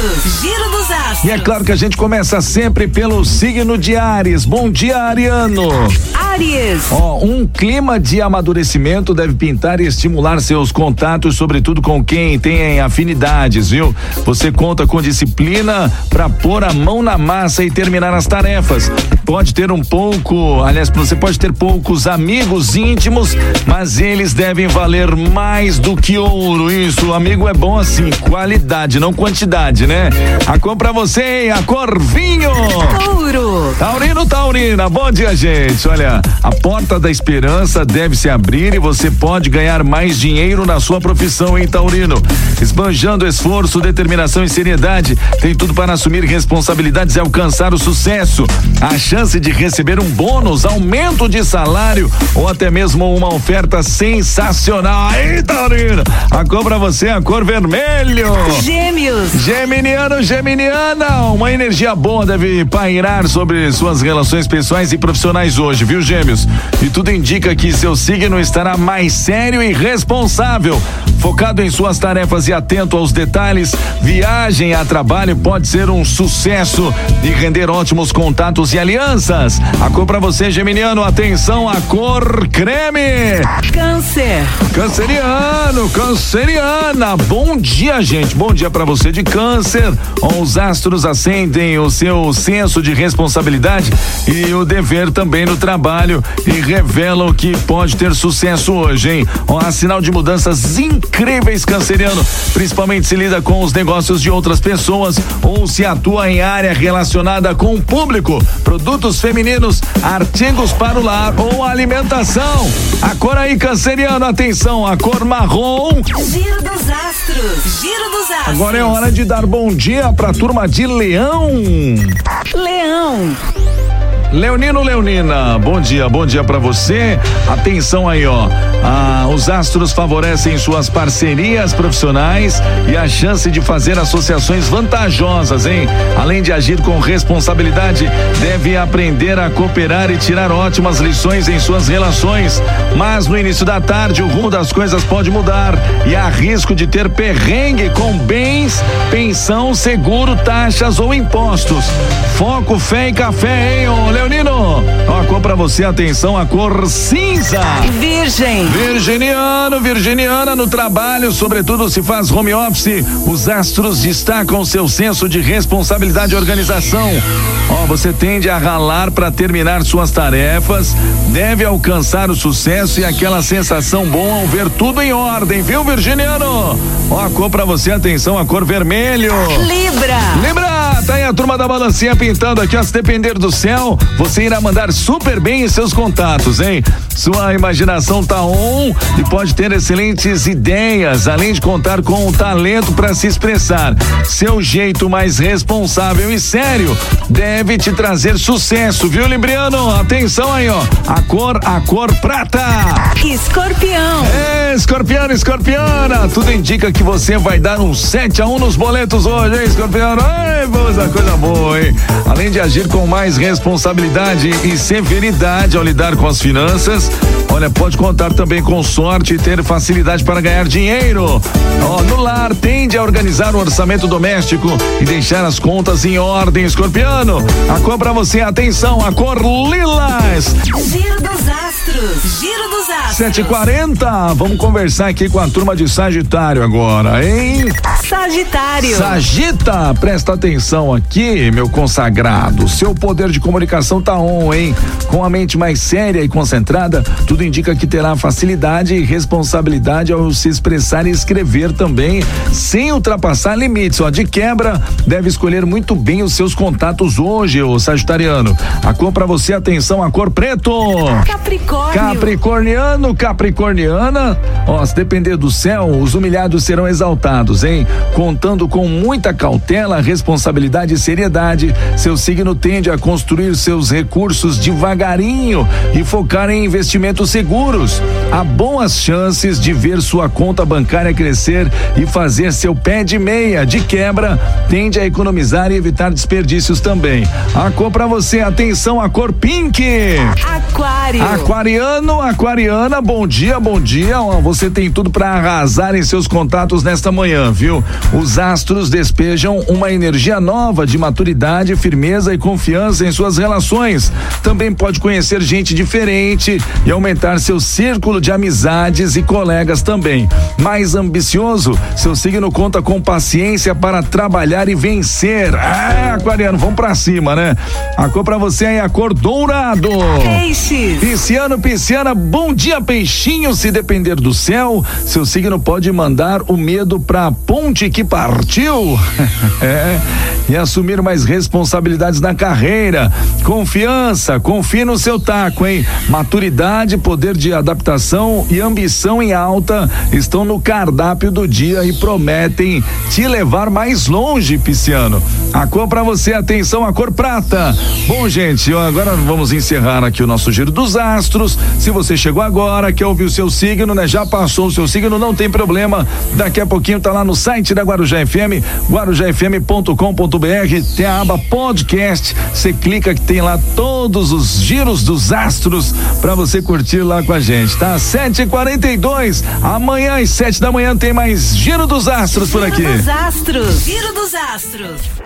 Giro astros. E é claro que a gente começa sempre pelo signo de Ares. Bom dia, Ariano. Aries. Ó, um clima de amadurecimento deve pintar e estimular seus contatos, sobretudo com quem tem afinidades, viu? Você conta com disciplina para pôr a mão na massa e terminar as tarefas. Pode ter um pouco, aliás, você pode ter poucos amigos íntimos, mas eles devem valer mais do que ouro. Isso, amigo é bom assim, qualidade, não quantidade, né? A cor pra você, hein? A cor vinho. Touro. Taurino, Taurina, bom dia, gente. Olha, a porta da esperança deve se abrir e você pode ganhar mais dinheiro na sua profissão, hein, Taurino? Esbanjando esforço, determinação e seriedade, tem tudo para assumir responsabilidades e alcançar o sucesso. A chance de receber um bônus, aumento de salário ou até mesmo uma oferta sensacional. Aí, Taurino, a cor pra você é a cor vermelho. Gêmeos. Geminiano, Geminiana, uma energia boa deve pairar sobre suas relações pessoais e profissionais hoje, viu, Gêmeos? E tudo indica que seu signo estará mais sério e responsável. Focado em suas tarefas e atento aos detalhes, viagem a trabalho pode ser um sucesso e render ótimos contatos e alianças. A cor pra você, Geminiano, atenção, a cor creme. Câncer. Canceriano, canceriana, bom dia, gente. Bom dia para você de câncer. Os astros acendem o seu senso de responsabilidade e o dever também no trabalho e revelam que pode ter sucesso hoje, hein? Ó, sinal de mudanças incríveis, canceriano. Principalmente se lida com os negócios de outras pessoas ou se atua em área relacionada com o público, produtos femininos, artigos para o lar ou alimentação. A cor aí, canceriano, atenção, a cor marrom. Giro dos astros. Giro dos astros. Agora é hora de dar bom dia pra turma de Leão. Leão. Leonino Leonina, bom dia, bom dia pra você. Atenção aí, ó. Ah, os astros favorecem suas parcerias profissionais e a chance de fazer associações vantajosas, hein? Além de agir com responsabilidade, deve aprender a cooperar e tirar ótimas lições em suas relações. Mas no início da tarde, o rumo das coisas pode mudar e há risco de ter perrengue com bens, pensão, seguro, taxas ou impostos. Foco, fé e café, hein, ô Leonino? Ó, a cor pra você, atenção, a cor cinza. Virgem. Virginiano, virginiana no trabalho, sobretudo se faz home office, os astros destacam seu senso de responsabilidade e organização. Ó, você tende a ralar para terminar suas tarefas, deve alcançar o sucesso e aquela sensação boa ao ver tudo em ordem, viu, virginiano? Ó, a cor pra você, atenção, a cor vermelho. Libra. Libra, tá aí a turma da balancinha pintando aqui, ó, se depender do céu, você irá mandar super bem em seus contatos, hein? Sua imaginação tá on e pode ter excelentes ideias, além de contar com o talento para se expressar. Seu jeito mais responsável e sério deve te trazer sucesso, viu, Libriano? Atenção aí, ó. A cor, a cor prata. Escorpião. É, escorpiano, escorpiana, tudo indica que você vai dar um 7 a 1 nos boletos hoje, hein, escorpiano? Ai, vamos a coisa boa, hein? Além de agir com mais responsabilidade e severidade ao lidar com as finanças, olha, pode contar também com sorte e ter facilidade para ganhar dinheiro. Ó, no lar, tende a organizar o orçamento doméstico e deixar as contas em ordem, escorpiano. A cor pra você, atenção, a cor lilás. Giro dos astros. Giro dos astros. 740, vamos conversar aqui com a turma de Sagitário agora, hein? Sagitário. Sagita, presta atenção aqui, meu consagrado. Seu poder de comunicação tá on, hein? Com a mente mais séria e concentrada, tudo indica que terá facilidade e responsabilidade ao se expressar e escrever também, sem ultrapassar limites. Ó, de quebra, deve escolher muito bem os seus contatos hoje, ô Sagitariano. A cor pra você, atenção, a cor preto. Capricórnio. Capricorniano, Capricorniana, ó, se depender do céu, os humilhados serão exaltados, hein? Contando com muita cautela, responsabilidade e seriedade, seu signo tende a construir seus recursos devagarinho e focar em investimentos Seguros. Há boas chances de ver sua conta bancária crescer e fazer seu pé de meia. De quebra, tende a economizar e evitar desperdícios também. A cor para você, atenção, a cor pink. Aquário. Aquariano, aquariana, bom dia, bom dia. Você tem tudo para arrasar em seus contatos nesta manhã, viu? Os astros despejam uma energia nova de maturidade, firmeza e confiança em suas relações. Também pode conhecer gente diferente e aumentar seu círculo de amizades e colegas também. Mais ambicioso, seu signo conta com paciência para trabalhar e vencer. É, aquariano, vamos para cima, né? A cor para você é a cor dourado. Peixes. Pisciano, pisciana, bom dia, peixinho. Se depender do céu, seu signo pode mandar o medo pra ponte que partiu. é. E assumir mais responsabilidades na carreira. Confiança, confie no seu taco, hein? Maturidade, poder de adaptação e ambição em alta estão no cardápio do dia e prometem te levar mais longe, pisciano. A cor para você, atenção, a cor prata. Bom, gente, agora vamos encerrar aqui o nosso giro dos astros. Se você chegou agora, quer ouvir o seu signo, né? Já passou o seu signo, não tem problema. Daqui a pouquinho tá lá no site da Guarujá FM, guarujafm.com.br, tem a aba podcast. Você clica que tem lá todos os giros dos astros para você curtir lá com a gente, tá? 7h42. Amanhã às sete da manhã tem mais Giro dos Astros por aqui. Giro dos Astros. Giro dos Astros.